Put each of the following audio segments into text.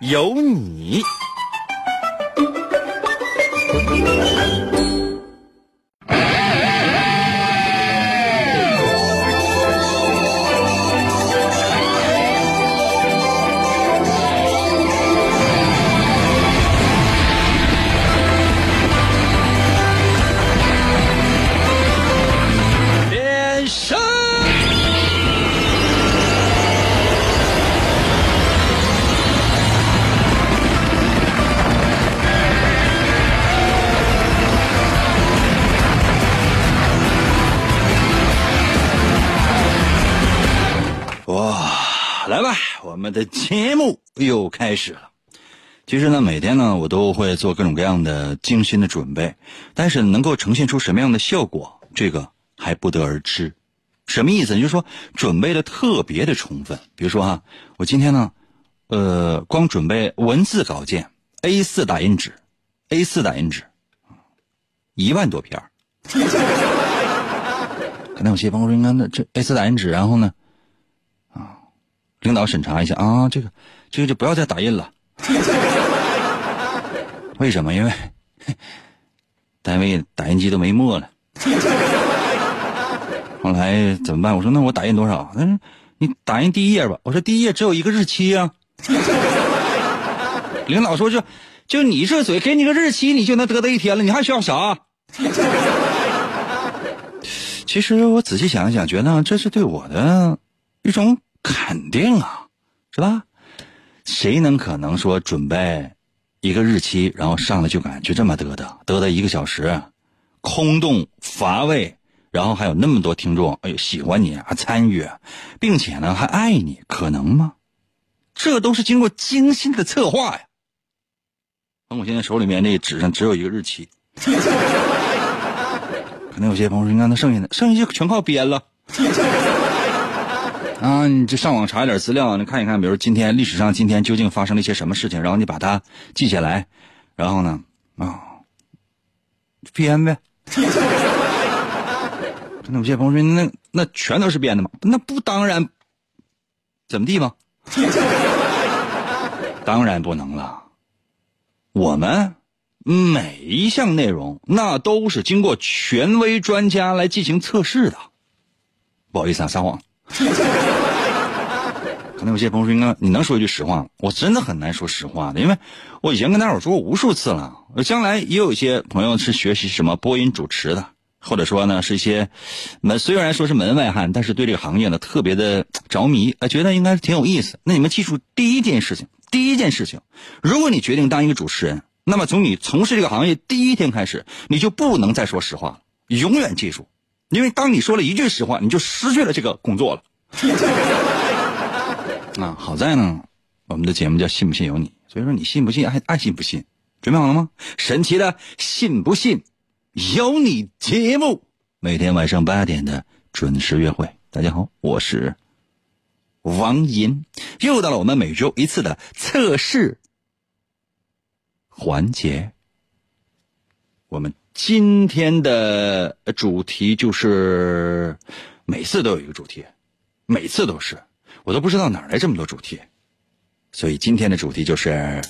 有你。们的节目又开始了。其实呢，每天呢，我都会做各种各样的精心的准备，但是能够呈现出什么样的效果，这个还不得而知。什么意思？就是说准备的特别的充分。比如说哈，我今天呢，呃，光准备文字稿件，A 4打印纸，A 4打印纸，一万多篇儿 可能有些朋友说，应该那这 A 4打印纸，然后呢，领导审查一下啊，这个这个就不要再打印了。为什么？因为 单位打印机都没墨了。后来怎么办？我说那我打印多少？他说你打印第一页吧。我说第一页只有一个日期啊、领导说就就你这嘴，给你个日期你就能得到一天了，你还需要啥？其实我仔细想一想，觉得这是对我的一种肯定啊，是吧？谁能可能说准备一个日期，然后上来就敢就这么得的，得的一个小时，空洞乏味，然后还有那么多听众，哎呦喜欢你啊，参与，并且呢还爱你，可能吗？这都是经过精心的策划呀。那我现在手里面这纸上只有一个日期，可能有些朋友说，你看那剩下的，剩下就全靠编了。啊，你这上网查一点资料，你看一看，比如今天历史上今天究竟发生了一些什么事情，然后你把它记下来，然后呢，啊，编呗。那有些朋友说，那那全都是编的吗？那不当然，怎么地吗？当然不能了。我们每一项内容，那都是经过权威专家来进行测试的。不好意思啊，撒谎。可能有些朋友说，应该你能说一句实话吗？我真的很难说实话的，因为我以前跟大伙说过无数次了。将来也有一些朋友是学习什么播音主持的，或者说呢是一些门虽然说是门外汉，但是对这个行业呢特别的着迷，呃，觉得应该挺有意思。那你们记住第一件事情，第一件事情，如果你决定当一个主持人，那么从你从事这个行业第一天开始，你就不能再说实话了，永远记住，因为当你说了一句实话，你就失去了这个工作了。啊，好在呢，我们的节目叫信不信由你，所以说你信不信爱爱信不信，准备好了吗？神奇的信不信由你节目，每天晚上八点的准时约会。大家好，我是王银，又到了我们每周一次的测试环节。我们今天的主题就是每次都有一个主题，每次都是，我都不知道哪来这么多主题，所以今天的主题就是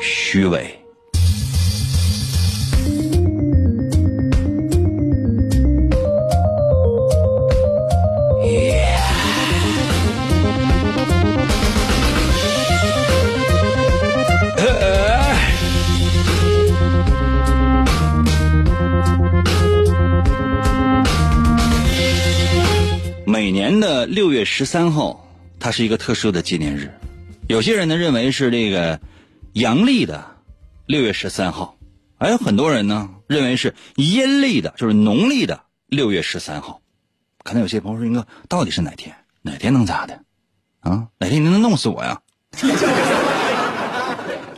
虚伪。每年的六月十三号，它是一个特殊的纪念日。有些人呢认为是这个阳历的六月十三号，还有很多人呢认为是阴历的，就是农历的六月十三号。可能有些朋友说：“英哥，到底是哪天？哪天能咋的？啊，哪天你能弄死我呀？”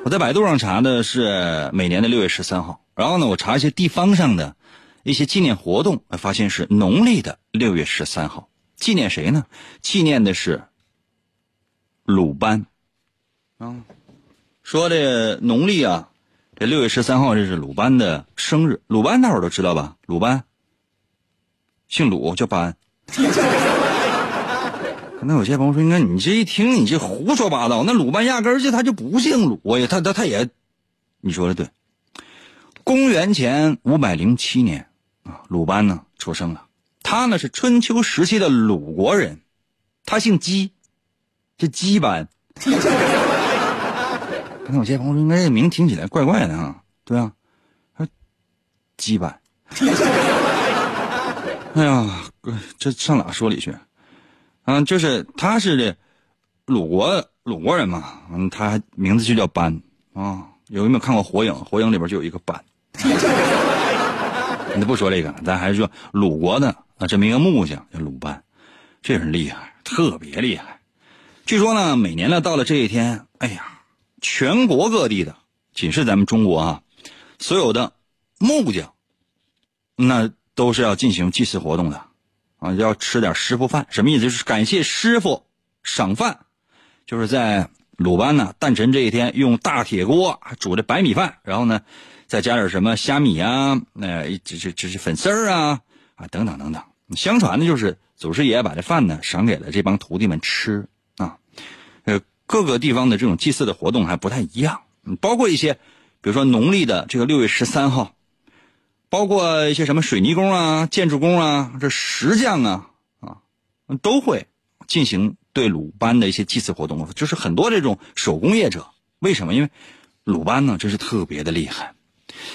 我在百度上查的是每年的六月十三号，然后呢，我查一些地方上的一些纪念活动，发现是农历的六月十三号。纪念谁呢？纪念的是鲁班。啊，说这农历啊，这六月十三号这是鲁班的生日。鲁班大伙都知道吧？鲁班，姓鲁叫班。可能有些朋友说：“应该你这一听，你这胡说八道。那鲁班压根儿就他就不姓鲁呀，他他他也，你说的对。公元前五百零七年啊，鲁班呢出生了。他呢是春秋时期的鲁国人，他姓姬，是姬班。刚才有些朋友说：“应该这名听起来怪怪的啊，对啊，他姬班。哎呀，这上哪说理去？”嗯，就是他是这鲁国鲁国人嘛，嗯，他名字就叫班啊。有没有看过《火影》？《火影》里边就有一个班。你不说这个，咱还是说鲁国的啊，这么一个木匠叫鲁班，这人厉害，特别厉害。据说呢，每年呢到了这一天，哎呀，全国各地的，仅是咱们中国啊，所有的木匠，那都是要进行祭祀活动的。啊，要吃点师傅饭，什么意思？就是感谢师傅赏饭，就是在鲁班呢诞辰这一天，用大铁锅煮的白米饭，然后呢，再加点什么虾米啊，那这这这是粉丝儿啊啊等等等等。相传呢，就是祖师爷把这饭呢赏给了这帮徒弟们吃啊。呃，各个地方的这种祭祀的活动还不太一样，包括一些，比如说农历的这个六月十三号。包括一些什么水泥工啊、建筑工啊、这石匠啊啊，都会进行对鲁班的一些祭祀活动。就是很多这种手工业者，为什么？因为鲁班呢，真是特别的厉害。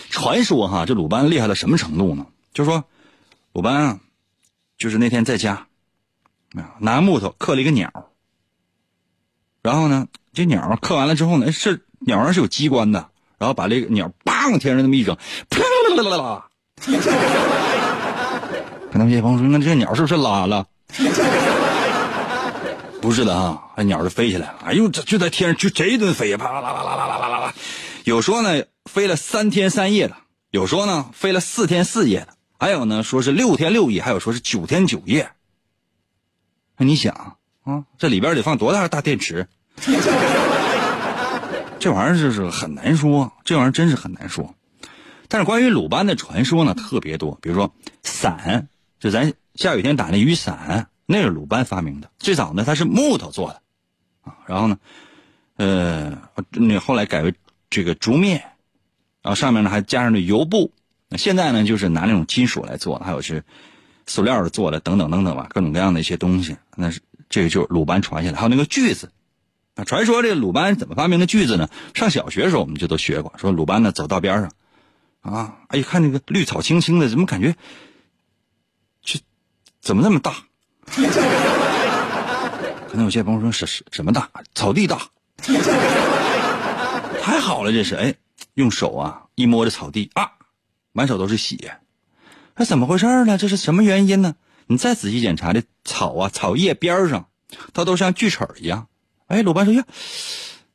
传说哈，这鲁班厉害到什么程度呢？就说，鲁班啊，就是那天在家，拿木头刻了一个鸟，然后呢，这鸟刻完了之后呢，是鸟上是有机关的，然后把这个鸟叭往天上那么一扔，啪啦啦啦啦。可能有些朋友说：“那这鸟是不是拉了？” 不是的啊，那鸟就飞起来了。哎呦，这就在天上就这一顿飞，啪啦啦啦啦啦啦啦啦。有说呢飞了三天三夜的，有说呢飞了四天四夜的，还有呢说是六天六夜，还有说是九天九夜。那你想啊，这里边得放多大大电池？这玩意儿就是很难说，这玩意儿真是很难说。但是关于鲁班的传说呢，特别多。比如说伞，就咱下雨天打那雨伞，那是鲁班发明的。最早呢，它是木头做的，啊，然后呢，呃，那后来改为这个竹篾，然后上面呢还加上了油布。那现在呢，就是拿那种金属来做，还有是塑料的做的，等等等等吧，各种各样的一些东西。那是这个就是鲁班传下来。还有那个锯子，啊，传说这鲁班怎么发明的锯子呢？上小学的时候我们就都学过，说鲁班呢走道边上。啊！哎，看那个绿草青青的，怎么感觉，这怎么那么大？可能有些朋友说是是什么大？草地大？还好了这是。哎用手啊一摸这草地啊满手都是血。那怎么回事呢？这是什么原因呢？你再仔细检查这草啊草叶边上它都像锯齿一样。哎鲁班说呀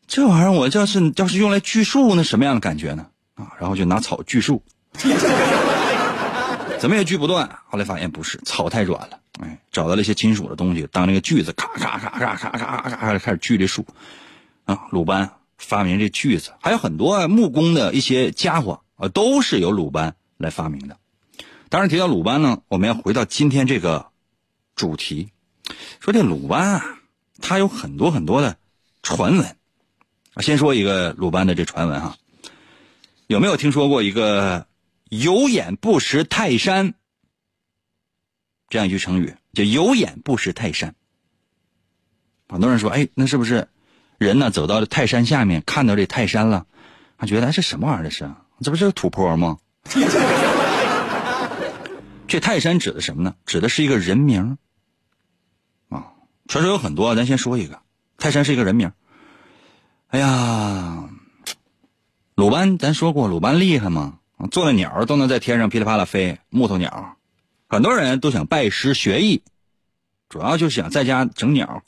这玩意儿我要是要是用来锯树那什么样的感觉呢？啊然后就拿草锯树。怎么也锯不断。后来发现不是草太软了。哎找到了一些金属的东西当那个锯子咔咔咔咔咔咔咔咔开始锯这树。啊鲁班发明这锯子，还有很多木工的一些家伙啊，都是由鲁班来发明的。当然提到鲁班呢，我们要回到今天这个主题，说这鲁班啊，他有很多很多的传闻。先说一个鲁班的这传闻哈。有没有听说过一个“有眼不识泰山”这样一句成语？就“有眼不识泰山”。很多人说：“哎，那是不是人呢？走到了泰山下面，看到这泰山了，他觉得，这什么玩意儿？这是？这不是个土坡吗？”这泰山指的什么呢？指的是一个人名啊。传说有很多，咱先说一个，泰山是一个人名。哎呀。鲁班，咱说过鲁班厉害吗？做的鸟都能在天上噼里啪啦飞，木头鸟。很多人都想拜师学艺，主要就是想在家整鸟。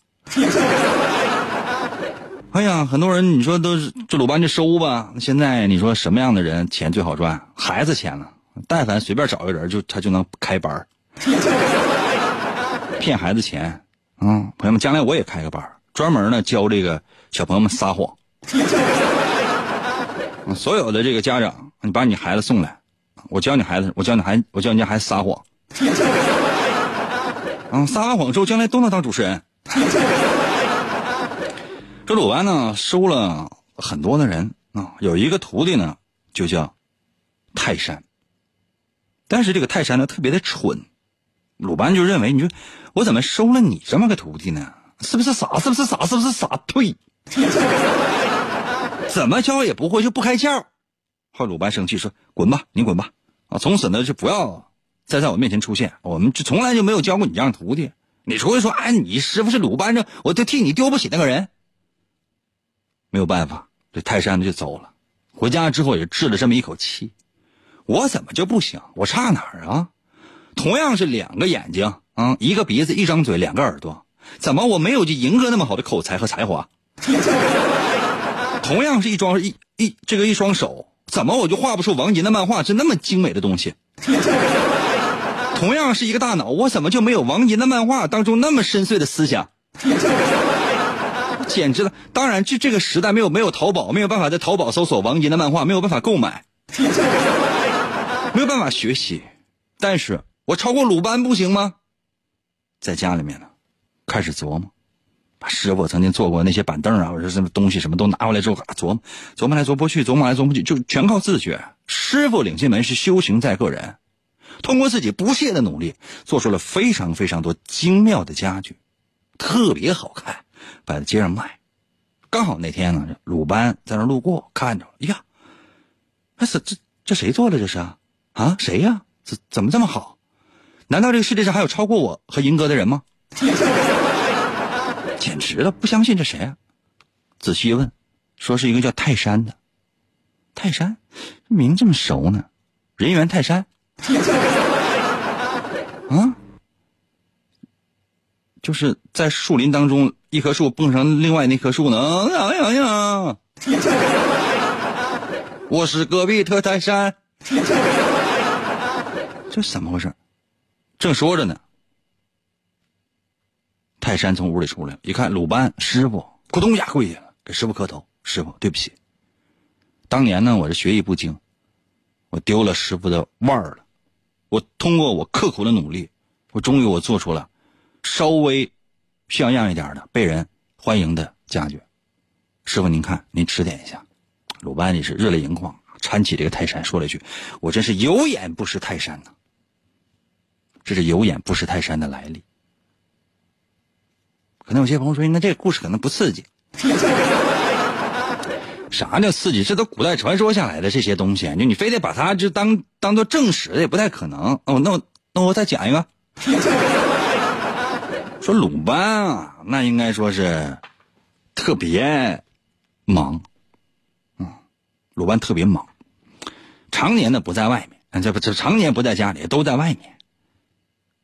哎呀，很多人你说都是这鲁班就收吧。现在你说什么样的人钱最好赚？孩子钱了，但凡随便找一个人就他就能开班 骗孩子钱。嗯，朋友们，将来我也开个班专门呢教这个小朋友们撒谎。所有的这个家长，你把你孩子送来，我教你孩子，我教你孩，我教你家孩子撒谎。嗯，撒完谎之后，将来都能当主持人。鲁班呢收了很多的人啊，有一个徒弟呢就叫泰山。但是这个泰山呢特别的蠢，鲁班就认为，你说我怎么收了你这么个徒弟呢？是不是傻？是不是傻？是不是傻？退！怎么教也不会，就不开窍。后鲁班生气说：“滚吧，你滚吧！啊，从此呢就不要再在我面前出现。我们就从来就没有教过你这样徒弟。你除非说，哎，你师傅是鲁班，这我就替你丢不起那个人。”没有办法，这泰山就走了。回家之后也治了这么一口气。我怎么就不行？我差哪儿啊？同样是两个眼睛啊，一个鼻子，一张嘴，两个耳朵，怎么我没有就银哥那么好的口才和才华？同样是一双一一这个一双手，怎么我就画不出王杰的漫画是那么精美的东西？同样是一个大脑，我怎么就没有王杰的漫画当中那么深邃的思想？简直了！当然，这这个时代没有没有淘宝，没有办法在淘宝搜索王杰的漫画，没有办法购买，没有办法学习。但是我超过鲁班不行吗？在家里面呢，开始琢磨，把师傅曾经做过那些板凳啊，或者什么东西什么都拿回来之后，啊琢磨琢磨来琢磨去，琢磨来琢磨去，就全靠自觉。师傅领进门是修行在个人，通过自己不懈的努力，做出了非常非常多精妙的家具，特别好看。摆在街上卖，刚好那天呢，鲁班在那路过，看着了，呀，那是这这谁做的这是啊？啊，谁呀？怎怎么这么好？难道这个世界上还有超过我和银哥的人吗？简直了，不相信这谁啊？仔细一问，说是一个叫泰山的。泰山，名这么熟呢？人猿泰山。啊？就是在树林当中，一棵树蹦上另外那棵树呢。哎呀呀！我是隔壁特泰山。这怎么回事？正说着呢，泰山从屋里出来，一看鲁班师傅，咕咚一下跪下了，给师傅磕头：“师傅，对不起，当年呢，我是学艺不精，我丢了师傅的腕儿了。我通过我刻苦的努力，我终于我做出了。”稍微像样一点的、被人欢迎的家具，师傅您看，您指点一下。鲁班也是热泪盈眶，搀起这个泰山，说了一句：“我真是有眼不识泰山呐。”这是有眼不识泰山的来历。可能有些朋友说：“那这个故事可能不刺激。”啥叫刺激？这都古代传说下来的这些东西，就你非得把它就当当做正史，也不太可能。哦，那我那我再讲一个。说鲁班啊，那应该说是特别忙，嗯，鲁班特别忙，常年的不在外面，这不这常年不在家里，都在外面。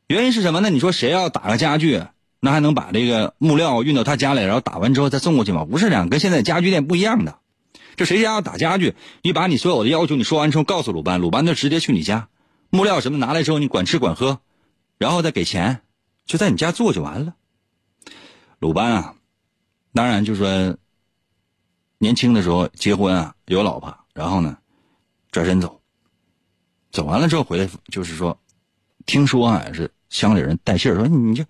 原因是什么呢？你说谁要打个家具，那还能把这个木料运到他家里，然后打完之后再送过去吗？不是这样，跟现在家具店不一样的。这谁家要打家具，你把你所有的要求你说完之后告诉鲁班，鲁班就直接去你家，木料什么拿来之后你管吃管喝，然后再给钱。就在你家做就完了。鲁班啊，当然就说，年轻的时候结婚啊，有老婆，然后呢，转身走，走完了之后回来，就是说，听说啊是乡里人带信儿说你就，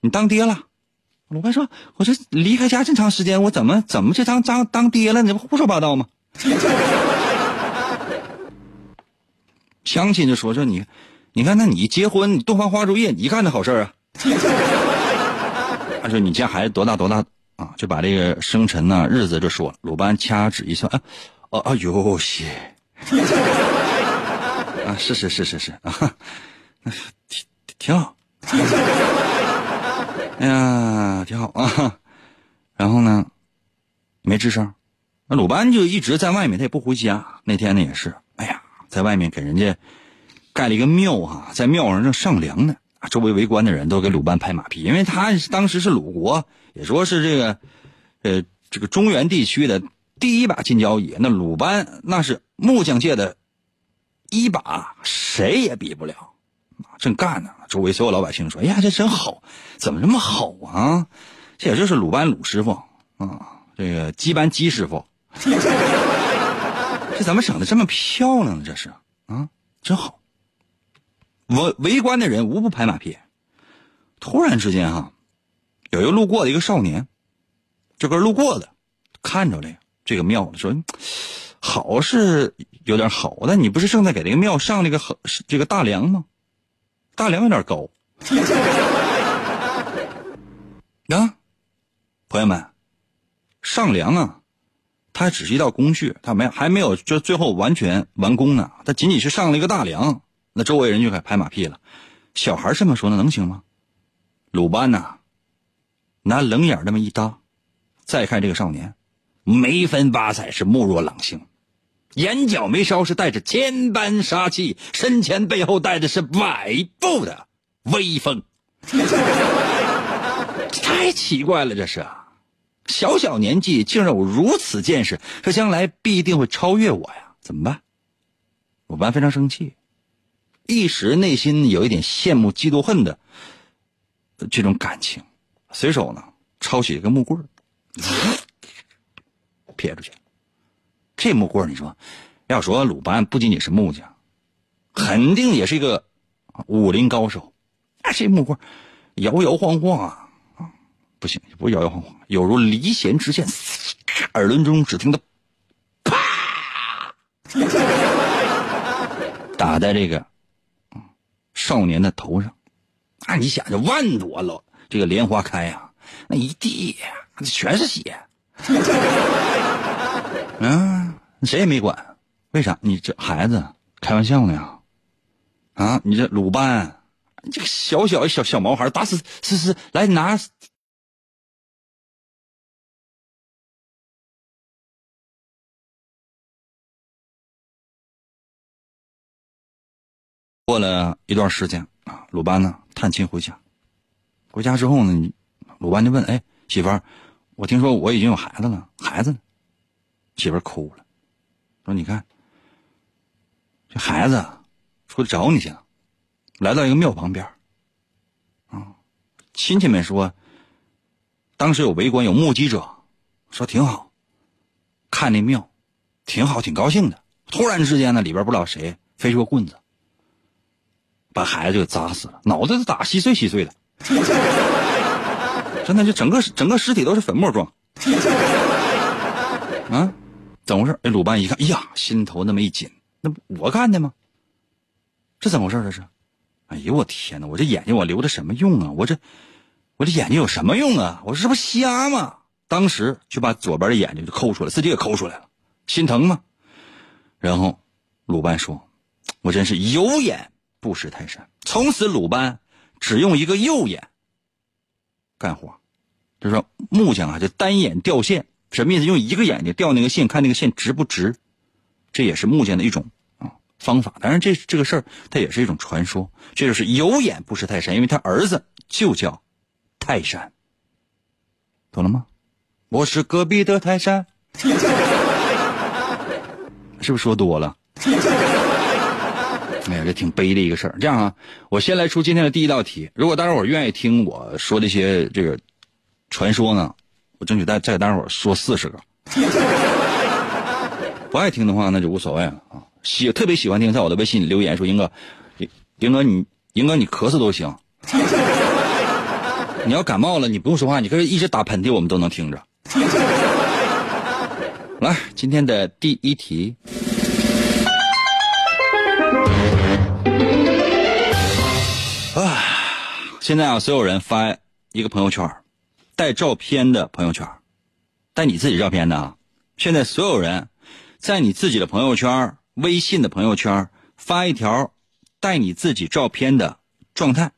你当爹了。鲁班说：“我这离开家这么长时间，我怎么怎么就当当当爹了？你这不胡说八道吗？” 乡亲就说说你。你看，那你结婚，你洞房花烛夜，你干的好事啊？他说：“你家孩子多大多大啊？”就把这个生辰呢日子就说了。鲁班掐指一算，啊，哦哎呦西，啊是是是是是啊，挺挺好，哎呀挺好啊。然后呢，没吱声。那鲁班就一直在外面，他也不回家。那天呢也是，哎呀。在外面给人家盖了一个庙啊，在庙上正上梁呢。周围围观的人都给鲁班拍马屁，因为他当时是鲁国，也说是这个，呃，这个中原地区的第一把金交椅。那鲁班那是木匠界的一把，谁也比不了。正干呢，周围所有老百姓说：“哎呀，这真好，怎么这么好啊？这也就是鲁班鲁师傅啊，这个鸡班鸡师傅。”这怎么整的这么漂亮呢？这是啊，真好。围围观的人无不拍马屁。突然之间，哈，有一个路过的一个少年，这个路过的看着了这个庙，说：“好是有点好，但你不是正在给这个庙上那个这个大梁吗？大梁有点高。啊，朋友们，上梁啊！”它只是一道工序，它没还没有就最后完全完工呢。它仅仅是上了一个大梁，那周围人就该拍马屁了。小孩这么说，那能行吗？鲁班呐，拿冷眼那么一搭，再看这个少年，眉分八彩，是目若朗星，眼角眉梢是带着千般杀气，身前背后带的是百步的威风。太奇怪了，这是。小小年纪竟然有如此见识，这将来必定会超越我呀！怎么办？鲁班非常生气，一时内心有一点羡慕、嫉妒、恨的这种感情，随手呢抄起一个木棍 撇出去。这木棍你说，要说鲁班不仅仅是木匠，肯定也是一个武林高手。那，这木棍摇摇晃晃啊！不行，不摇摇晃晃，有如离弦之箭，耳轮中只听到“啪”，打在这个少年的头上。啊，你想，这万朵了，这个莲花开呀，那一地全是血。嗯，谁也没管，为啥？你这孩子开玩笑呢呀？啊，你这鲁班，你这个小小小小毛孩，打死是是来拿。过了一段时间啊，鲁班呢探亲回家，回家之后呢，鲁班就问：“哎，媳妇儿，我听说我已经有孩子了，孩子呢？”媳妇儿哭了，说：“你看，这孩子出去找你去了，来到一个庙旁边啊，亲戚们说，当时有围观有目击者，说挺好，看那庙，挺好，挺高兴的。突然之间呢，里边不知道谁飞出个棍子。”把孩子就砸死了，脑袋都打稀碎稀碎的，真的就整个整个尸体都是粉末状。啊，怎么回事？哎，鲁班一看，哎呀，心头那么一紧，那不我干的吗？这怎么回事？这是？哎呦我天哪！我这眼睛我留着什么用啊？我这我这眼睛有什么用啊？我这不瞎吗？当时就把左边的眼睛就抠出来，自己也抠出来了，心疼吗？然后鲁班说：“我真是有眼。”不识泰山，从此鲁班只用一个右眼干活。就说木匠啊，就单眼吊线，什么意思？用一个眼睛吊那个线，看那个线直不直。这也是木匠的一种啊方法。当然，这这个事儿它也是一种传说。这就是有眼不识泰山，因为他儿子就叫泰山，懂了吗？我是隔壁的泰山，是不是说多了？哎呀，这挺悲的一个事儿。这样啊，我先来出今天的第一道题。如果大家伙愿意听我说这些这个传说呢，我争取再再给大家伙说四十个。不爱听的话，那就无所谓了啊。喜特别喜欢听，在我的微信里留言说：“英哥，英哥你英哥你咳嗽都行。你要感冒了，你不用说话，你可以一直打喷嚏，我们都能听着。”来，今天的第一题。现在啊，所有人发一个朋友圈，带照片的朋友圈，带你自己照片的啊。现在所有人，在你自己的朋友圈、微信的朋友圈发一条带你自己照片的状态，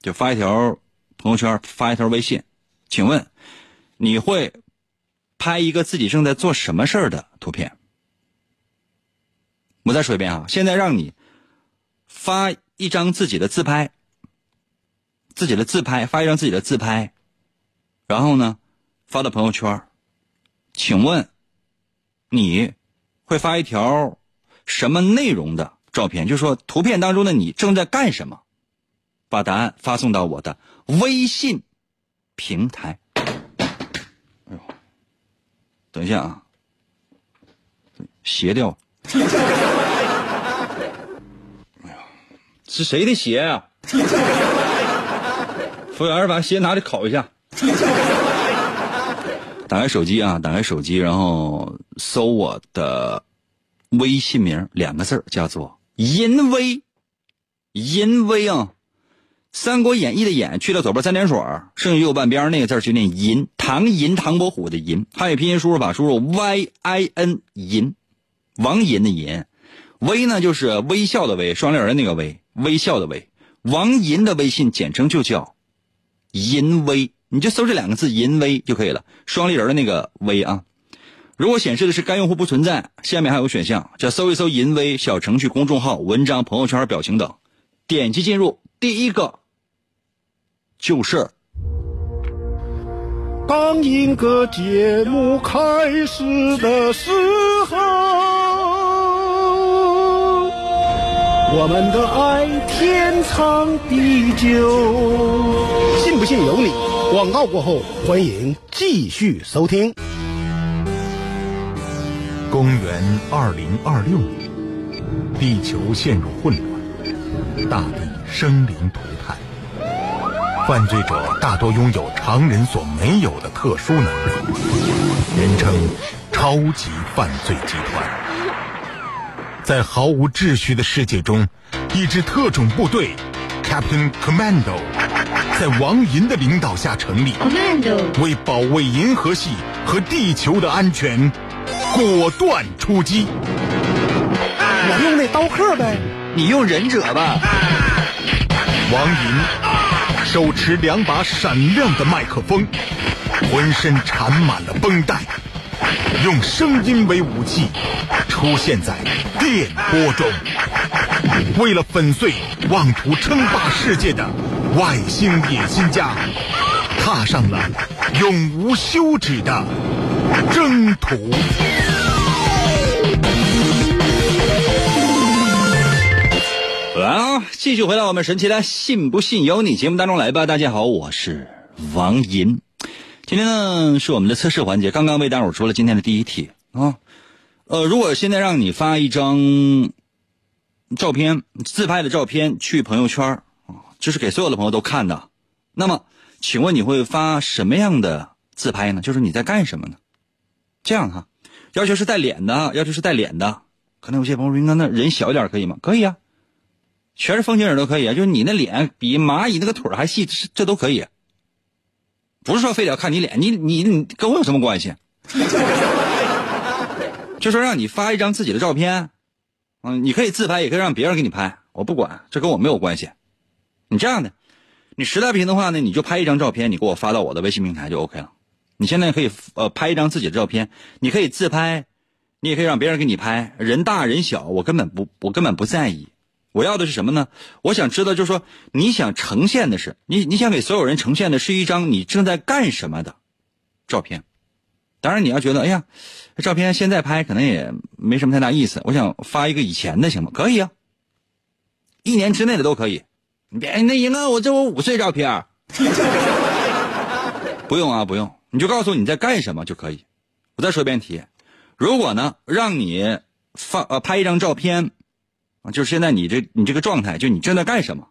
就发一条朋友圈，发一条微信。请问，你会拍一个自己正在做什么事儿的图片？我再说一遍啊，现在让你发一张自己的自拍，自己的自拍，发一张自己的自拍，然后呢，发到朋友圈。请问，你会发一条什么内容的照片？就是说，图片当中的你正在干什么？把答案发送到我的微信平台。哎呦，等一下啊，鞋掉。哎呀，是谁的鞋啊？服务员，把鞋拿来烤一下。打开手机啊，打开手机，然后搜我的微信名两个字叫做“淫威”，淫威啊。《三国演义》的演去掉左边三点水，剩下右半边那个字就念银。唐银，唐伯虎的银。汉语拼音输入法输入 y i n 银，王银的银。微呢就是微笑的微，双立人那个微，微笑的微。王银的微信简称就叫淫微，你就搜这两个字淫微就可以了。双立人的那个微啊，如果显示的是该用户不存在，下面还有选项叫搜一搜淫微小程序、公众号、文章、朋友圈、表情等，点击进入第一个。就是。当一个节目开始的时候，我们的爱天长地久。不信由你。广告过后，欢迎继续收听。公元二零二六年，地球陷入混乱，大地生灵涂炭。犯罪者大多拥有常人所没有的特殊能力，人称“超级犯罪集团”。在毫无秩序的世界中，一支特种部队 Captain Commando 在王银的领导下成立，为保卫银河系和地球的安全，果断出击。我用那刀客呗，你用忍者吧。王银。手持两把闪亮的麦克风，浑身缠满了绷带，用声音为武器，出现在电波中。为了粉碎妄图称霸世界的外星野心家，踏上了永无休止的征途。啊！继续回到我们神奇的“信不信由你”节目当中来吧。大家好，我是王银。今天呢是我们的测试环节，刚刚为大伙出了今天的第一题啊。呃，如果现在让你发一张照片，自拍的照片去朋友圈就是给所有的朋友都看的，那么，请问你会发什么样的自拍呢？就是你在干什么呢？这样哈，要求是带脸的，要求是带脸的。可能有些朋友说：“应该那人小一点可以吗？”可以啊。全是风景人都可以啊，就是你那脸比蚂蚁那个腿还细，这这都可以。不是说非得要看你脸，你你你跟我有什么关系？就说让你发一张自己的照片，嗯，你可以自拍，也可以让别人给你拍，我不管，这跟我没有关系。你这样的，你实在不行的话呢，你就拍一张照片，你给我发到我的微信平台就 OK 了。你现在可以呃拍一张自己的照片，你可以自拍，你也可以让别人给你拍，人大人小我根本不我根本不在意。我要的是什么呢？我想知道，就是说，你想呈现的是你，你想给所有人呈现的是一张你正在干什么的照片。当然，你要觉得，哎呀，照片现在拍可能也没什么太大意思。我想发一个以前的，行吗？可以啊，一年之内的都可以。你别那赢啊，我这我五岁照片，不用啊，不用，你就告诉我你在干什么就可以。我再说一遍题，如果呢，让你发呃拍一张照片。啊，就是现在你这你这个状态，就你正在干什么？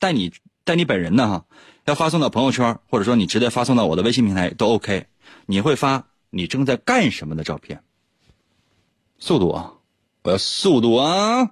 带你带你本人呢哈，要发送到朋友圈，或者说你直接发送到我的微信平台都 OK。你会发你正在干什么的照片？速度啊，我要速度啊！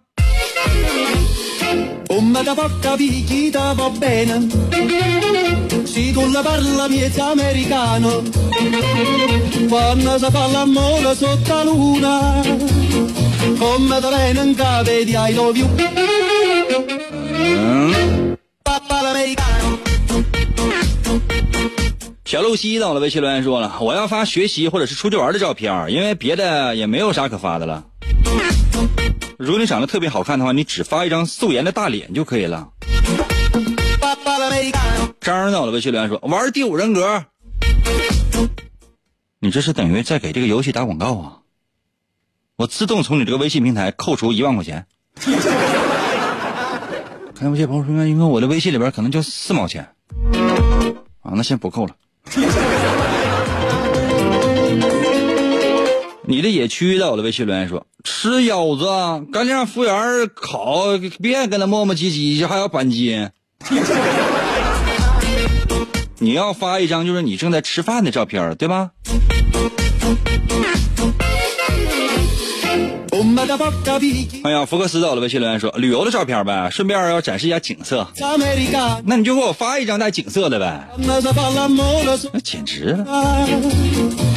小露西在我的微信留言说了，我要发学习或者是出去玩的照片，因为别的也没有啥可发的了。如果你长得特别好看的话，你只发一张素颜的大脸就可以了。张脑的微信留言说：“玩第五人格，你这是等于在给这个游戏打广告啊！我自动从你这个微信平台扣除一万块钱。”看有些朋友说，因为我的微信里边可能就四毛钱啊，那先不扣了。你的野区的，我的微信留言说吃腰子，赶紧让服务员烤，别跟他磨磨唧唧，还要扳机。你要发一张就是你正在吃饭的照片，对吧？哎呀，福克斯到了微信留言说旅游的照片呗，顺便要展示一下景色。那你就给我发一张带景色的呗。那简直了。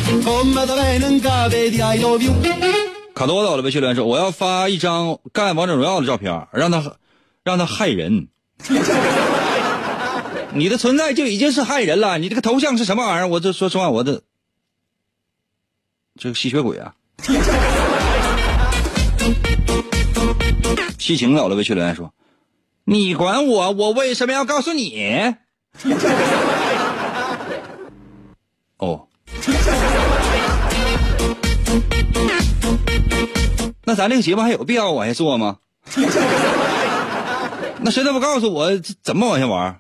卡多到了微信留言说我要发一张干王者荣耀的照片，让他让他害人。你的存在就已经是害人了，你这个头像是什么玩意儿？我这说实话，我的这个吸血鬼啊！西晴到了微信留言说：“你管我，我为什么要告诉你？”哦，那咱这个节目还有必要往下做吗？那谁都不告诉我怎么往下玩？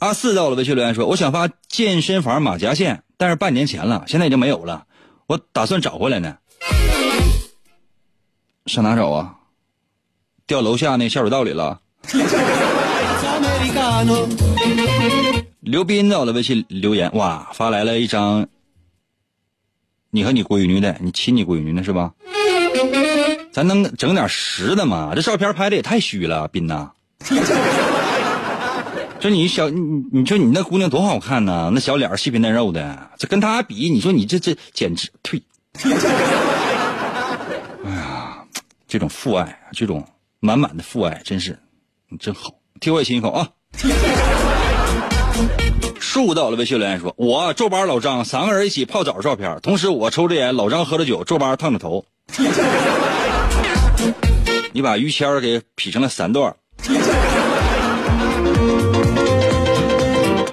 阿四到了微信留言说：“我想发健身房马甲线，但是半年前了，现在已经没有了，我打算找回来呢。上哪找啊？掉楼下那下水道里了。”刘斌在我的微信留言，哇，发来了一张你和你闺女的，你亲你闺女呢是吧？咱能整点实的吗？这照片拍的也太虚了，斌呐。说你小你你说你那姑娘多好看呐，那小脸细皮嫩肉的，这跟她比，你说你这这简直退。哎呀，这种父爱，这种满满的父爱，真是你，真好，替我也亲一口啊！树到了微信留言说：“我周八老张三个人一起泡澡照片，同时我抽着烟，老张喝着酒，周八烫着头。你把于谦给劈成了三段。”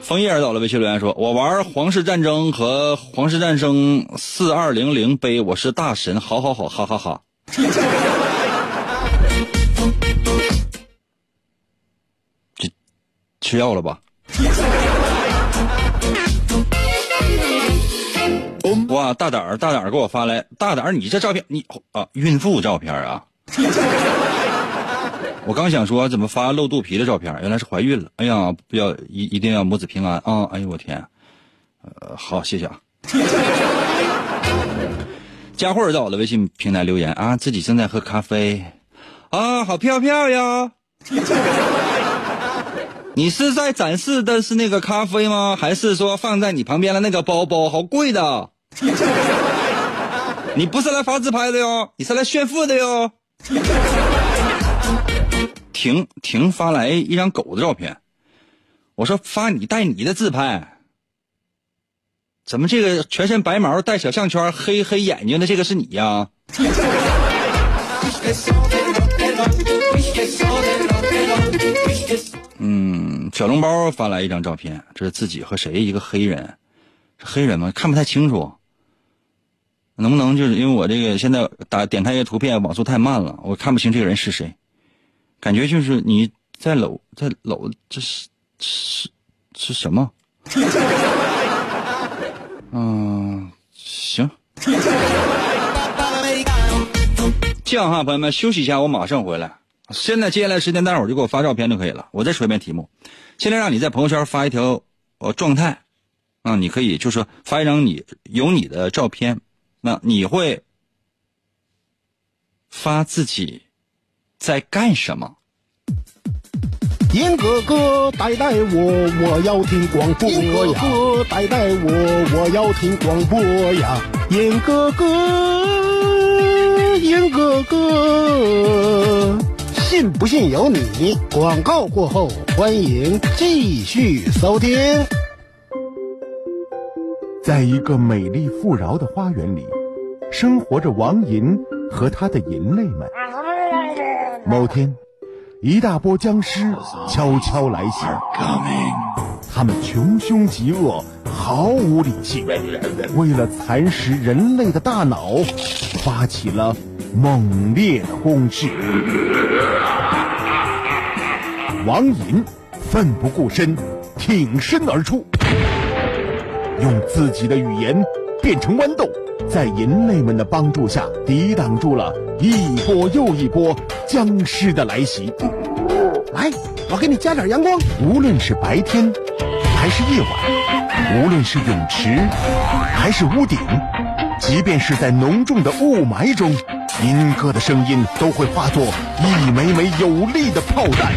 枫叶到了微信留言说：“我玩皇室战争和皇室战争四二零零杯，我是大神，好好好，哈哈哈。”这吃药了吧？哇，大胆儿大胆儿给我发来，大胆儿你这照片你啊，孕妇照片啊。我刚想说怎么发露肚皮的照片，原来是怀孕了。哎呀，不要一一定要母子平安啊！哎呦我天，呃，好，谢谢啊。佳慧在我的微信平台留言啊，自己正在喝咖啡啊，好漂漂呀。你是在展示的是那个咖啡吗？还是说放在你旁边的那个包包？好贵的。你不是来发自拍的哟，你是来炫富的哟。婷婷发来一张狗的照片，我说发你带你的自拍，怎么这个全身白毛带小项圈黑黑眼睛的这个是你呀？嗯，小笼包发来一张照片，这是自己和谁？一个黑人，是黑人吗？看不太清楚，能不能就是因为我这个现在打点开一个图片网速太慢了，我看不清这个人是谁。感觉就是你在搂在搂，这是是是什么？嗯，行。这样哈，朋友们休息一下，我马上回来。现在接下来时间，待会儿就给我发照片就可以了。我再说一遍题目，现在让你在朋友圈发一条呃状态，啊，你可以就是说发一张你有你的照片，那你会发自己。在干什么？严哥哥带带我，我要听广播呀！严哥哥带带我，我要听广播呀！严哥哥，严哥哥，信不信由你。广告过后，欢迎继续收听。在一个美丽富饶的花园里，生活着王银。和他的银类们。某天，一大波僵尸悄悄来袭，他们穷凶极恶，毫无理性，为了蚕食人类的大脑，发起了猛烈的攻势。王银奋不顾身，挺身而出，用自己的语言变成豌豆，在银类们的帮助下，抵挡住了一波又一波僵尸的来袭。来，我给你加点阳光。无论是白天还是夜晚，无论是泳池还是屋顶，即便是在浓重的雾霾中，银哥的声音都会化作一枚枚有力的炮弹，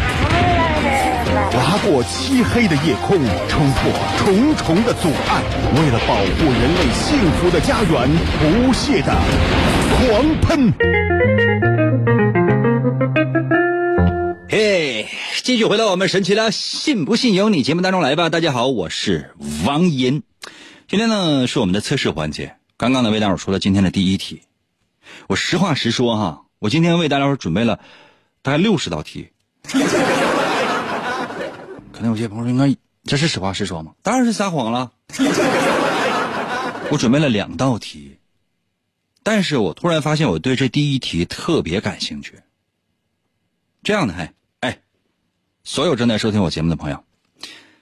划过漆黑的夜空，冲破重重的阻碍，为了保护人类幸福的家园，不懈的狂喷。嘿，继续回到我们神奇的“信不信由你”节目当中来吧。大家好，我是王银。今天呢是我们的测试环节。刚刚呢为大伙说了今天的第一题。我实话实说哈，我今天为大家伙准备了大概六十道题。可能有些朋友，应该这是实话实说吗？当然是撒谎了。我准备了两道题，但是我突然发现我对这第一题特别感兴趣。这样的，哎哎，所有正在收听我节目的朋友，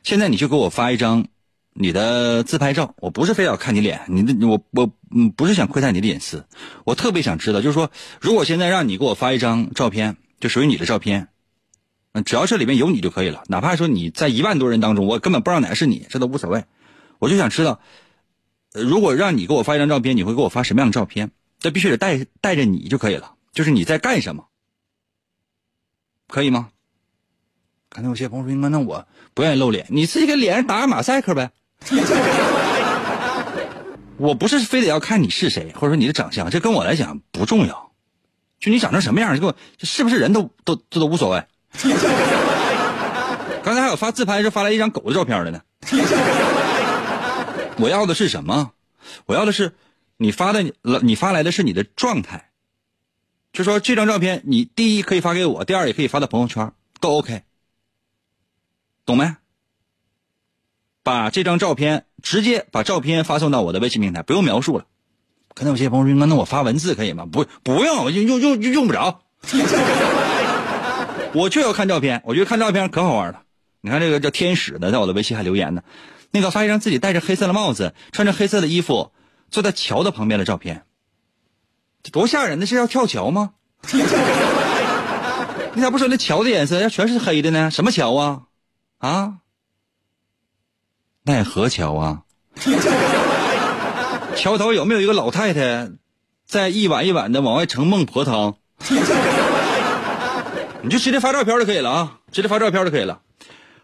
现在你就给我发一张你的自拍照。我不是非要看你脸，你的我我嗯不是想窥探你的隐私，我特别想知道，就是说，如果现在让你给我发一张照片，就属于你的照片，只要这里面有你就可以了，哪怕说你在一万多人当中，我根本不知道哪个是你，这都无所谓。我就想知道，如果让你给我发一张照片，你会给我发什么样的照片？这必须得带带着你就可以了，就是你在干什么。可以吗？可能有些朋友说：“应该那我不愿意露脸，你自己给脸上打个马赛克呗。”我不是非得要看你是谁，或者说你的长相，这跟我来讲不重要。就你长成什么样，就给我是不是人都都这都无所谓。刚才还有发自拍是发来一张狗的照片的呢。我要的是什么？我要的是你发的你发来的是你的状态。就说这张照片，你第一可以发给我，第二也可以发到朋友圈，都 OK，懂没？把这张照片直接把照片发送到我的微信平台，不用描述了。可能有些朋友说，那我发文字可以吗？不，不用，用用用用不着。我就要看照片，我觉得看照片可好玩了。你看这个叫天使的，在我的微信还留言呢。那个发一张自己戴着黑色的帽子，穿着黑色的衣服，坐在桥的旁边的照片。多吓人！那是要跳桥吗？你咋不说那桥的颜色要全是黑的呢？什么桥啊？啊？奈何桥啊？桥头有没有一个老太太，在一碗一碗的往外盛孟婆汤？你就直接发照片就可以了啊！直接发照片就可以了，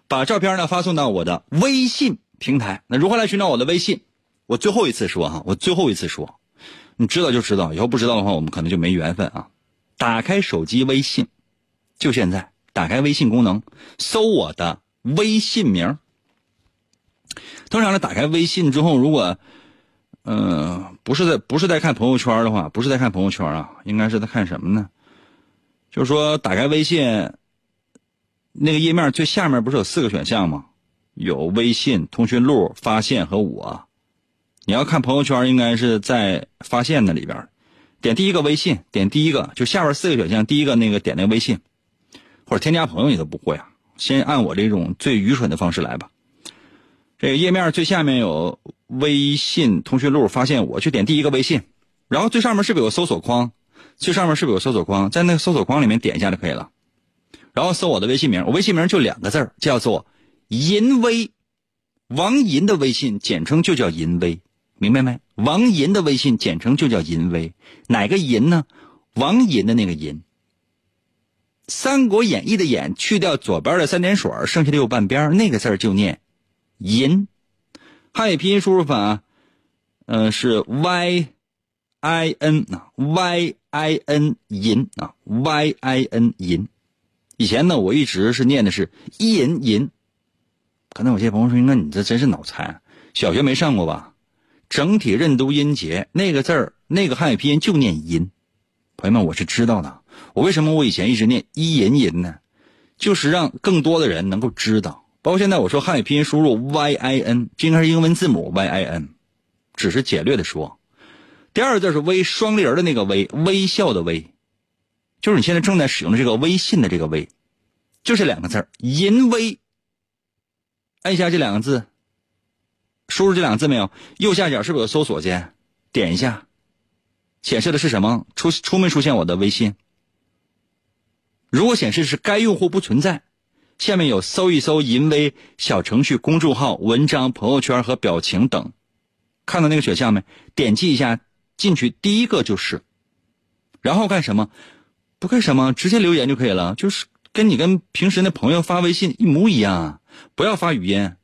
把照片呢发送到我的微信平台。那如何来寻找我的微信？我最后一次说哈，我最后一次说。你知道就知道，以后不知道的话，我们可能就没缘分啊！打开手机微信，就现在，打开微信功能，搜我的微信名。通常呢，打开微信之后，如果，嗯，不是在不是在看朋友圈的话，不是在看朋友圈啊，应该是在看什么呢？就是说，打开微信，那个页面最下面不是有四个选项吗？有微信、通讯录、发现和我。你要看朋友圈，应该是在发现那里边，点第一个微信，点第一个，就下边四个选项，第一个那个点那个微信，或者添加朋友你都不会啊，先按我这种最愚蠢的方式来吧。这个页面最下面有微信通讯录，发现我去点第一个微信，然后最上面是不是有搜索框？最上面是不是有搜索框？在那个搜索框里面点一下就可以了，然后搜我的微信名，我微信名就两个字叫做银威，王银的微信简称就叫银威。明白没？王银的微信简称就叫银威，哪个银呢？王银的那个银。《三国演义》的演去掉左边的三点水，剩下的右半边那个字就念银。汉语拼音输入法，呃是 y i n 啊，y i n 银啊，y i n 银。以前呢，我一直是念的是银银。可能有些朋友说：“那你这真是脑残，小学没上过吧？”整体认读音节那个字儿，那个汉语拼音就念“音”，朋友们，我是知道的。我为什么我以前一直念一吟吟呢？就是让更多的人能够知道。包括现在我说汉语拼音输入 y i n，这应该是英文字母 y i n，只是简略的说。第二个字是微，双立人的那个微，微笑的微，就是你现在正在使用的这个微信的这个微，就这两个字淫微。按一下这两个字，输入这两个字没有？右下角是不是有搜索键？点一下，显示的是什么？出出没出现我的微信？如果显示是该用户不存在，下面有搜一搜淫微小程序、公众号、文章、朋友圈和表情等，看到那个选项没？点击一下进去，第一个就是，然后干什么？不干什么，直接留言就可以了，就是跟你跟平时那朋友发微信一模一样。不要发语音，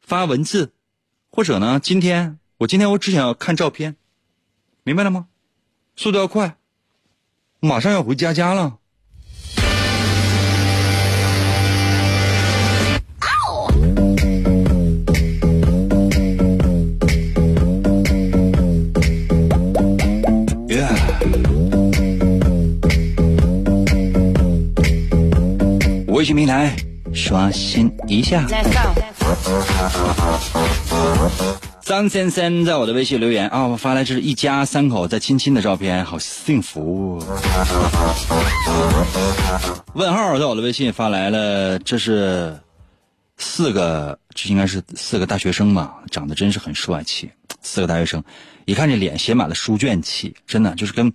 发文字，或者呢？今天我今天我只想要看照片，明白了吗？速度要快，马上要回家家了。微信平台。刷新一下。张先生在我的微信留言啊，我发来这是一家三口在亲亲的照片，好幸福。问号在我的微信发来了，这是四个，这应该是四个大学生吧？长得真是很帅气，四个大学生，一看这脸写满了书卷气，真的就是跟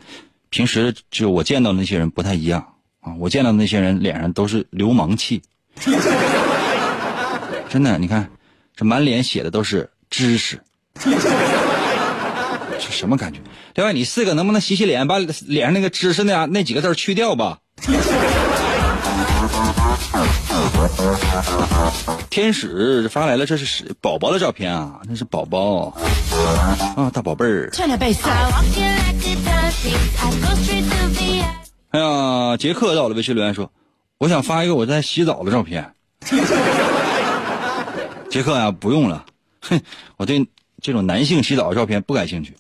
平时就我见到的那些人不太一样啊！我见到的那些人脸上都是流氓气。真的，你看，这满脸写的都是知识，这什么感觉？另外，你四个能不能洗洗脸，把脸上那个知识那那几个字去掉吧？天使发来了，这是宝宝的照片啊，那是宝宝啊，大宝贝儿。哎呀，杰克在我的微信留言说。我想发一个我在洗澡的照片，杰克呀，不用了，哼，我对这种男性洗澡的照片不感兴趣。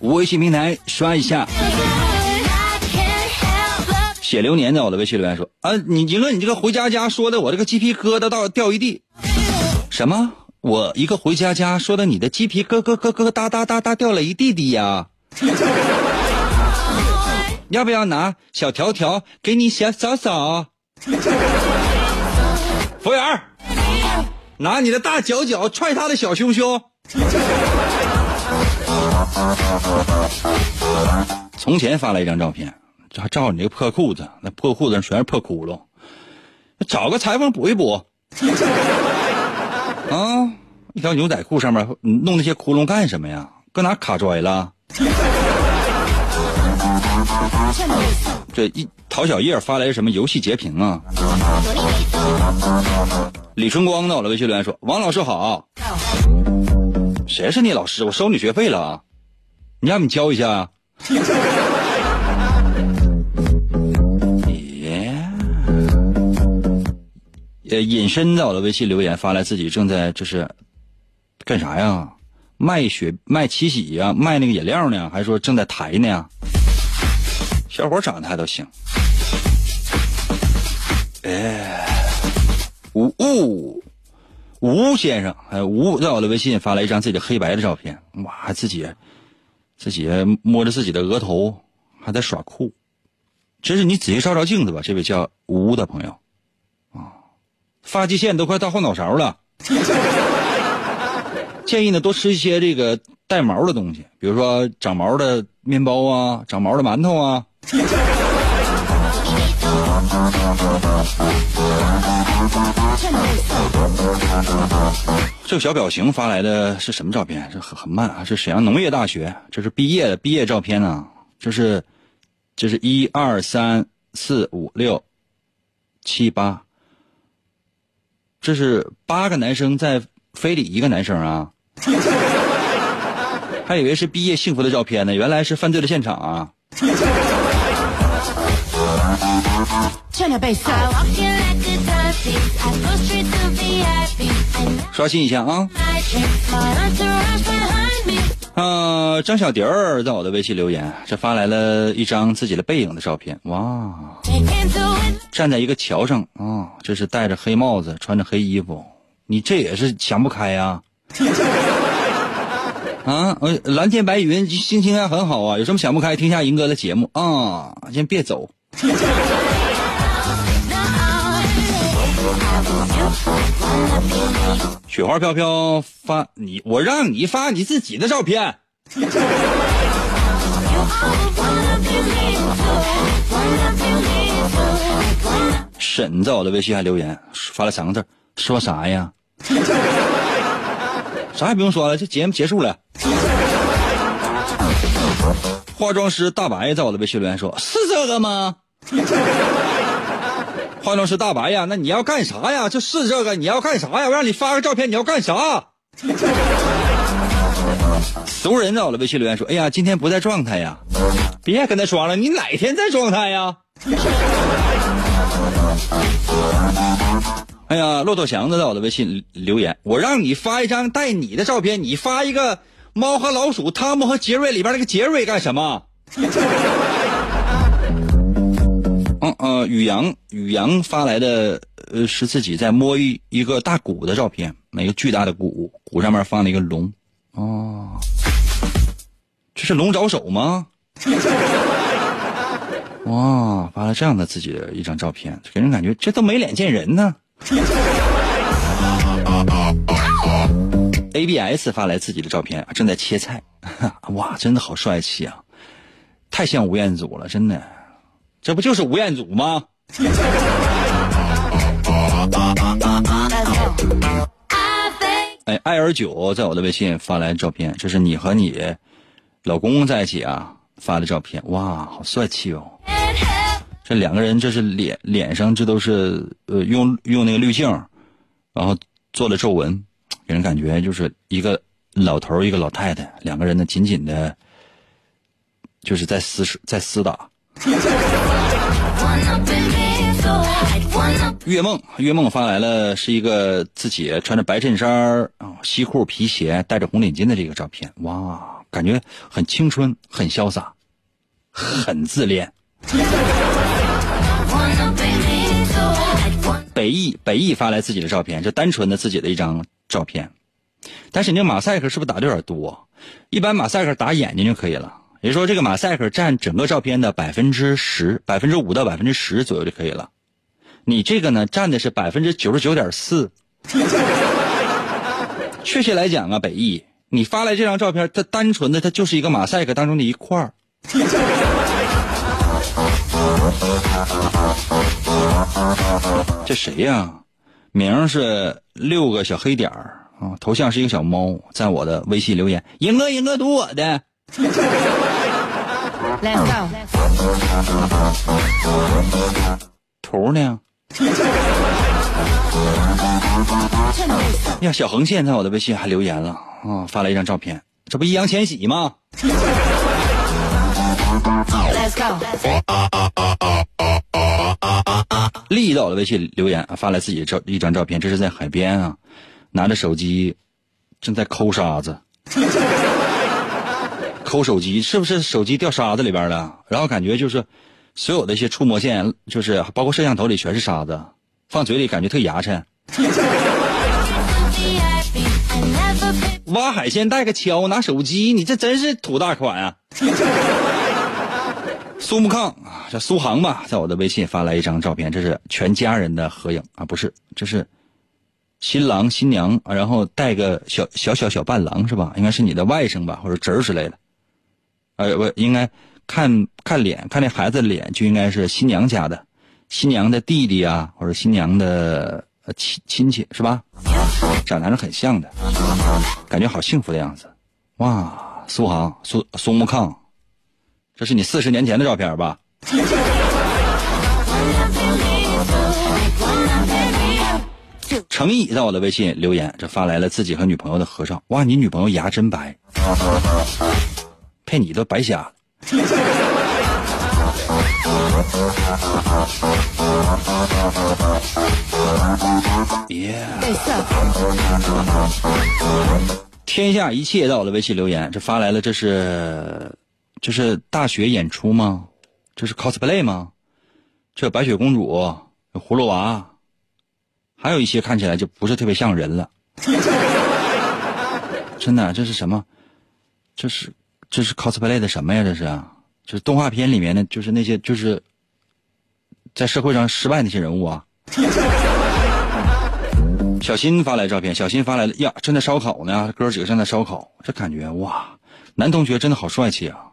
微信平台刷一下，写流年在我的微信留言说啊，你你说，你这个回家家说的，我这个鸡皮疙瘩到掉一地，什么？我一个回家家说的，你的鸡皮疙疙疙疙哒哒哒哒掉了一地地呀！要不要拿小条条给你小扫扫？服务员，拿你的大脚脚踹他的小胸胸。从前发来一张照片，这还照你这个破裤子，那破裤子上全是破窟窿，找个裁缝补一补。啊，一条牛仔裤上面弄那些窟窿干什么呀？搁哪卡拽了？这一陶小叶发来什么游戏截屏啊？李春光在我的微信留言说：“王老师好，谁是你老师？我收你学费了，你让你教一下。”呃，隐身在我的微信留言发来自己正在就是干啥呀？卖雪卖七喜呀？卖那个饮料呢？还是说正在抬呢？小伙长得还都行。哎，吴吴吴先生，哎，吴在我的微信发来一张自己的黑白的照片，哇，自己自己摸着自己的额头，还在耍酷。真是你仔细照照镜子吧，这位叫吴的朋友。发际线都快到后脑勺了，建议呢多吃一些这个带毛的东西，比如说长毛的面包啊，长毛的馒头啊。这个小表情发来的是什么照片？这很很慢啊，是沈阳农业大学，这是毕业的毕业照片呢。这是，这是一二三四五六七八。这是八个男生在非礼一个男生啊，还以为是毕业幸福的照片呢，原来是犯罪的现场啊！刷新一下啊！啊，张小迪儿在我的微信留言，这发来了一张自己的背影的照片。哇，站在一个桥上啊，这是戴着黑帽子，穿着黑衣服，你这也是想不开呀？啊，蓝天白云，心情还很好啊，有什么想不开？听下银哥的节目啊，先别走。雪花飘飘发你，我让你发你自己的照片。沈在我的微信还留言发了三个字，说啥呀？啥也不用说了，这节目结束了。化妆师大白在我的微信留言说：“是这个吗？” 化妆师大白呀，那你要干啥呀？就是这个，你要干啥呀？我让你发个照片，你要干啥？熟人在我的微信留言说：“哎呀，今天不在状态呀，别跟他装了，你哪天在状态呀？”哎呀，骆驼祥子在我的微信留言：“我让你发一张带你的照片，你发一个猫和老鼠、汤姆和杰瑞里边那个杰瑞干什么？” 嗯呃，宇阳宇阳发来的呃是自己在摸一一个大鼓的照片，那个巨大的鼓，鼓上面放了一个龙。哦，这是龙爪手吗？哇，发了这样的自己的一张照片，给人感觉这都没脸见人呢。A B S 发来自己的照片，正在切菜。哇，真的好帅气啊！太像吴彦祖了，真的。这不就是吴彦祖吗？哎，艾尔九在我的微信发来照片，这是你和你老公在一起啊发的照片。哇，好帅气哦！这两个人这是脸脸上这都是呃用用那个滤镜，然后做了皱纹，给人感觉就是一个老头一个老太太，两个人呢紧紧的，就是在厮在厮打。月梦，月梦发来了是一个自己穿着白衬衫啊，西裤皮鞋，戴着红领巾的这个照片。哇，感觉很青春，很潇洒，很自恋。北艺，北艺发来自己的照片，就单纯的自己的一张照片。但是你这马赛克是不是打的有点多？一般马赛克打眼睛就可以了。也就是说，这个马赛克占整个照片的百分之十、百分之五到百分之十左右就可以了。你这个呢，占的是百分之九十九点四。确切来讲啊，北艺，你发来这张照片，它单纯的它就是一个马赛克当中的一块儿。这谁呀？名是六个小黑点儿啊，头像是一个小猫，在我的微信留言，赢哥赢哥读我的。Let's go。图呢？呀，小横线在我的微信还留言了啊，发了一张照片，这不易烊千玺吗？Let's go。丽在我的微信留言，发来自己照一张照片，这是在海边啊，拿着手机正在抠沙子。抠手机是不是手机掉沙子里边了？然后感觉就是所有的一些触摸线，就是包括摄像头里全是沙子，放嘴里感觉特牙碜。挖海鲜带个锹，拿手机，你这真是土大款啊！苏木抗啊，叫苏杭吧，在我的微信发来一张照片，这是全家人的合影啊，不是，这是新郎新娘，然后带个小小小小伴郎是吧？应该是你的外甥吧，或者侄儿之类的。呃，不应该看看脸，看那孩子脸就应该是新娘家的，新娘的弟弟啊，或者新娘的亲亲戚是吧？长得还是很像的，感觉好幸福的样子。哇，苏杭苏苏木抗，这是你四十年前的照片吧？程毅在我的微信留言，这发来了自己和女朋友的合照。哇，你女朋友牙真白。配你都白瞎了。天下一切到我的微信留言，这发来了，这是这是大学演出吗？这是 cosplay 吗？这白雪公主、葫芦娃，还有一些看起来就不是特别像人了。真的，这是什么？这是这是 cosplay 的什么呀？这是，就是动画片里面的，就是那些就是在社会上失败那些人物啊。小新发来照片，小新发来了呀，正在烧烤呢，哥几个正在烧烤，这感觉哇，男同学真的好帅气啊，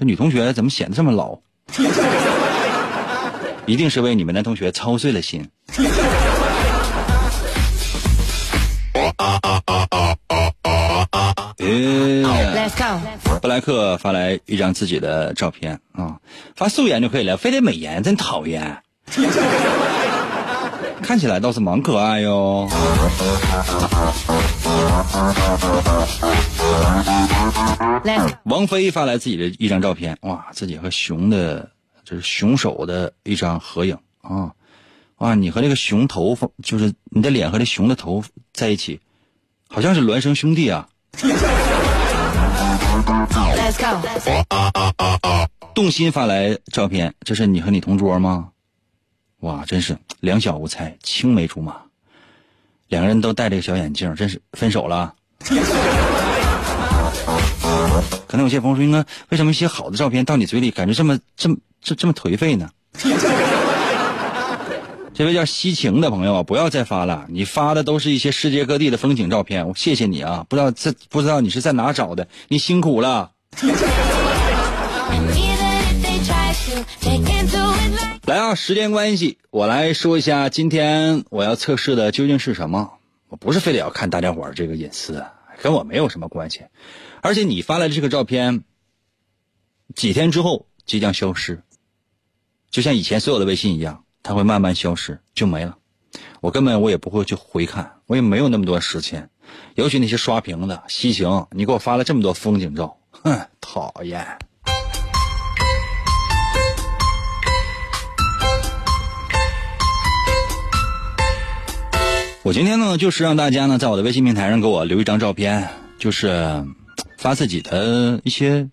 这女同学怎么显得这么老？一定是为你们男同学操碎了心。布莱克发来一张自己的照片啊，发素颜就可以了，非得美颜真讨厌。看起来倒是蛮可爱哟。王菲发来自己的一张照片，哇，自己和熊的，就是熊手的一张合影啊，哇，你和那个熊头发，就是你的脸和这熊的头在一起，好像是孪生兄弟啊。动心发来照片，这是你和你同桌吗？哇，真是两小无猜，青梅竹马，两个人都戴这个小眼镜，真是分手了。可能有些朋友说，应该为什么一些好的照片到你嘴里感觉这么这么这这么颓废呢？这位叫西晴的朋友啊，不要再发了，你发的都是一些世界各地的风景照片，我谢谢你啊，不知道这不知道你是在哪找的，你辛苦了。来啊！时间关系，我来说一下今天我要测试的究竟是什么。我不是非得要看大家伙这个隐私，跟我没有什么关系。而且你发来的这个照片，几天之后即将消失，就像以前所有的微信一样，它会慢慢消失，就没了。我根本我也不会去回看，我也没有那么多时间。尤其那些刷屏的西行，你给我发了这么多风景照，哼，讨厌。我今天呢，就是让大家呢，在我的微信平台上给我留一张照片，就是发自己的一些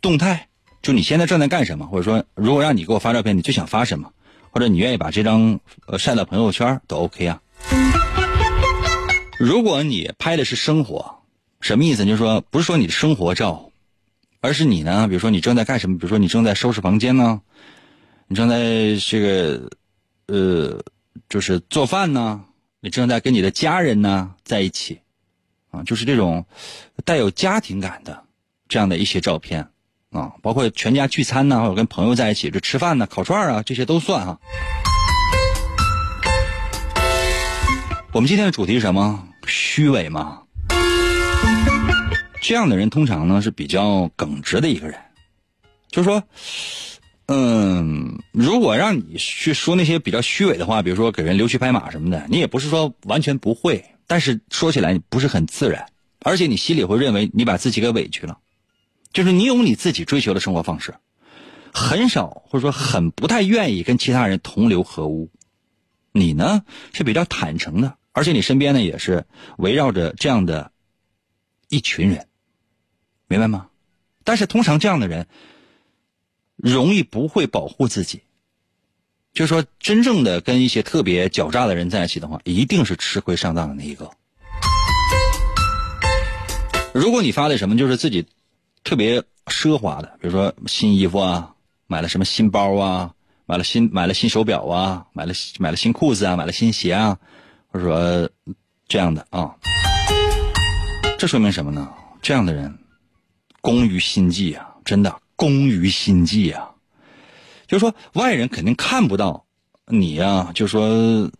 动态，就你现在正在干什么，或者说，如果让你给我发照片，你最想发什么，或者你愿意把这张呃晒到朋友圈都 OK 啊。如果你拍的是生活，什么意思？就是说，不是说你的生活照，而是你呢，比如说你正在干什么，比如说你正在收拾房间呢，你正在这个呃。就是做饭呢，你正在跟你的家人呢在一起，啊，就是这种带有家庭感的这样的一些照片啊，包括全家聚餐呢，或者跟朋友在一起这吃饭呢、烤串啊，这些都算哈。我们今天的主题是什么？虚伪吗？这样的人通常呢是比较耿直的一个人，就是说。嗯，如果让你去说那些比较虚伪的话，比如说给人溜须拍马什么的，你也不是说完全不会，但是说起来不是很自然，而且你心里会认为你把自己给委屈了，就是你有你自己追求的生活方式，很少或者说很不太愿意跟其他人同流合污，你呢是比较坦诚的，而且你身边呢也是围绕着这样的一群人，明白吗？但是通常这样的人。容易不会保护自己，就说真正的跟一些特别狡诈的人在一起的话，一定是吃亏上当的那一个。如果你发的什么就是自己特别奢华的，比如说新衣服啊，买了什么新包啊，买了新买了新手表啊，买了买了新裤子啊，买了新鞋啊，或者说这样的啊，这说明什么呢？这样的人工于心计啊，真的。工于心计啊，就是说外人肯定看不到你呀，就说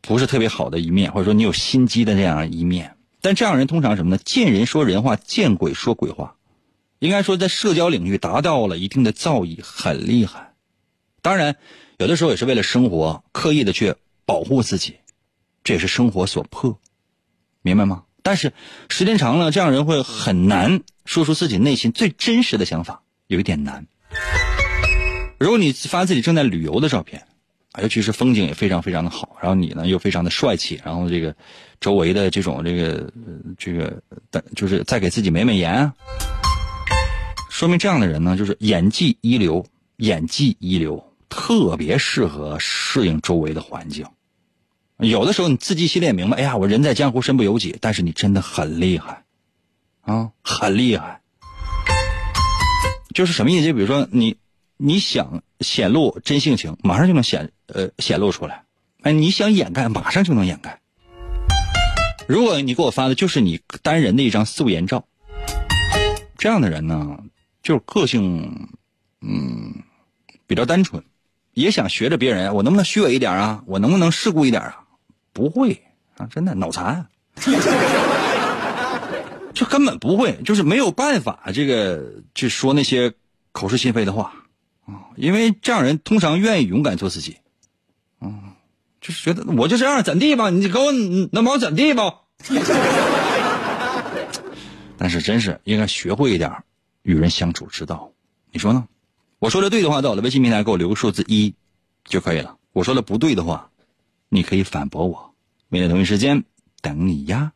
不是特别好的一面，或者说你有心机的这样一面。但这样人通常什么呢？见人说人话，见鬼说鬼话。应该说在社交领域达到了一定的造诣，很厉害。当然，有的时候也是为了生活，刻意的去保护自己，这也是生活所迫，明白吗？但是时间长了，这样人会很难说出自己内心最真实的想法。有一点难。如果你发自己正在旅游的照片，尤其是风景也非常非常的好，然后你呢又非常的帅气，然后这个周围的这种这个这个，就是再给自己美美颜，说明这样的人呢，就是演技一流，演技一流，特别适合适应周围的环境。有的时候你自己心里也明白，哎呀，我人在江湖身不由己，但是你真的很厉害，啊，很厉害。就是什么意思？就比如说你。你想显露真性情，马上就能显呃显露出来。哎，你想掩盖，马上就能掩盖。如果你给我发的就是你单人的一张素颜照，这样的人呢，就是个性嗯比较单纯，也想学着别人，我能不能虚伪一点啊？我能不能世故一点啊？不会啊，真的脑残，就根本不会，就是没有办法这个去说那些口是心非的话啊。因为这样人通常愿意勇敢做自己，嗯，就是觉得我就这样怎地吧，你给我能把我怎地不？但是真是应该学会一点与人相处之道，你说呢？我说的对的话，到我的微信平台给我留个数字一就可以了。我说的不对的话，你可以反驳我。明天同一时间等你呀。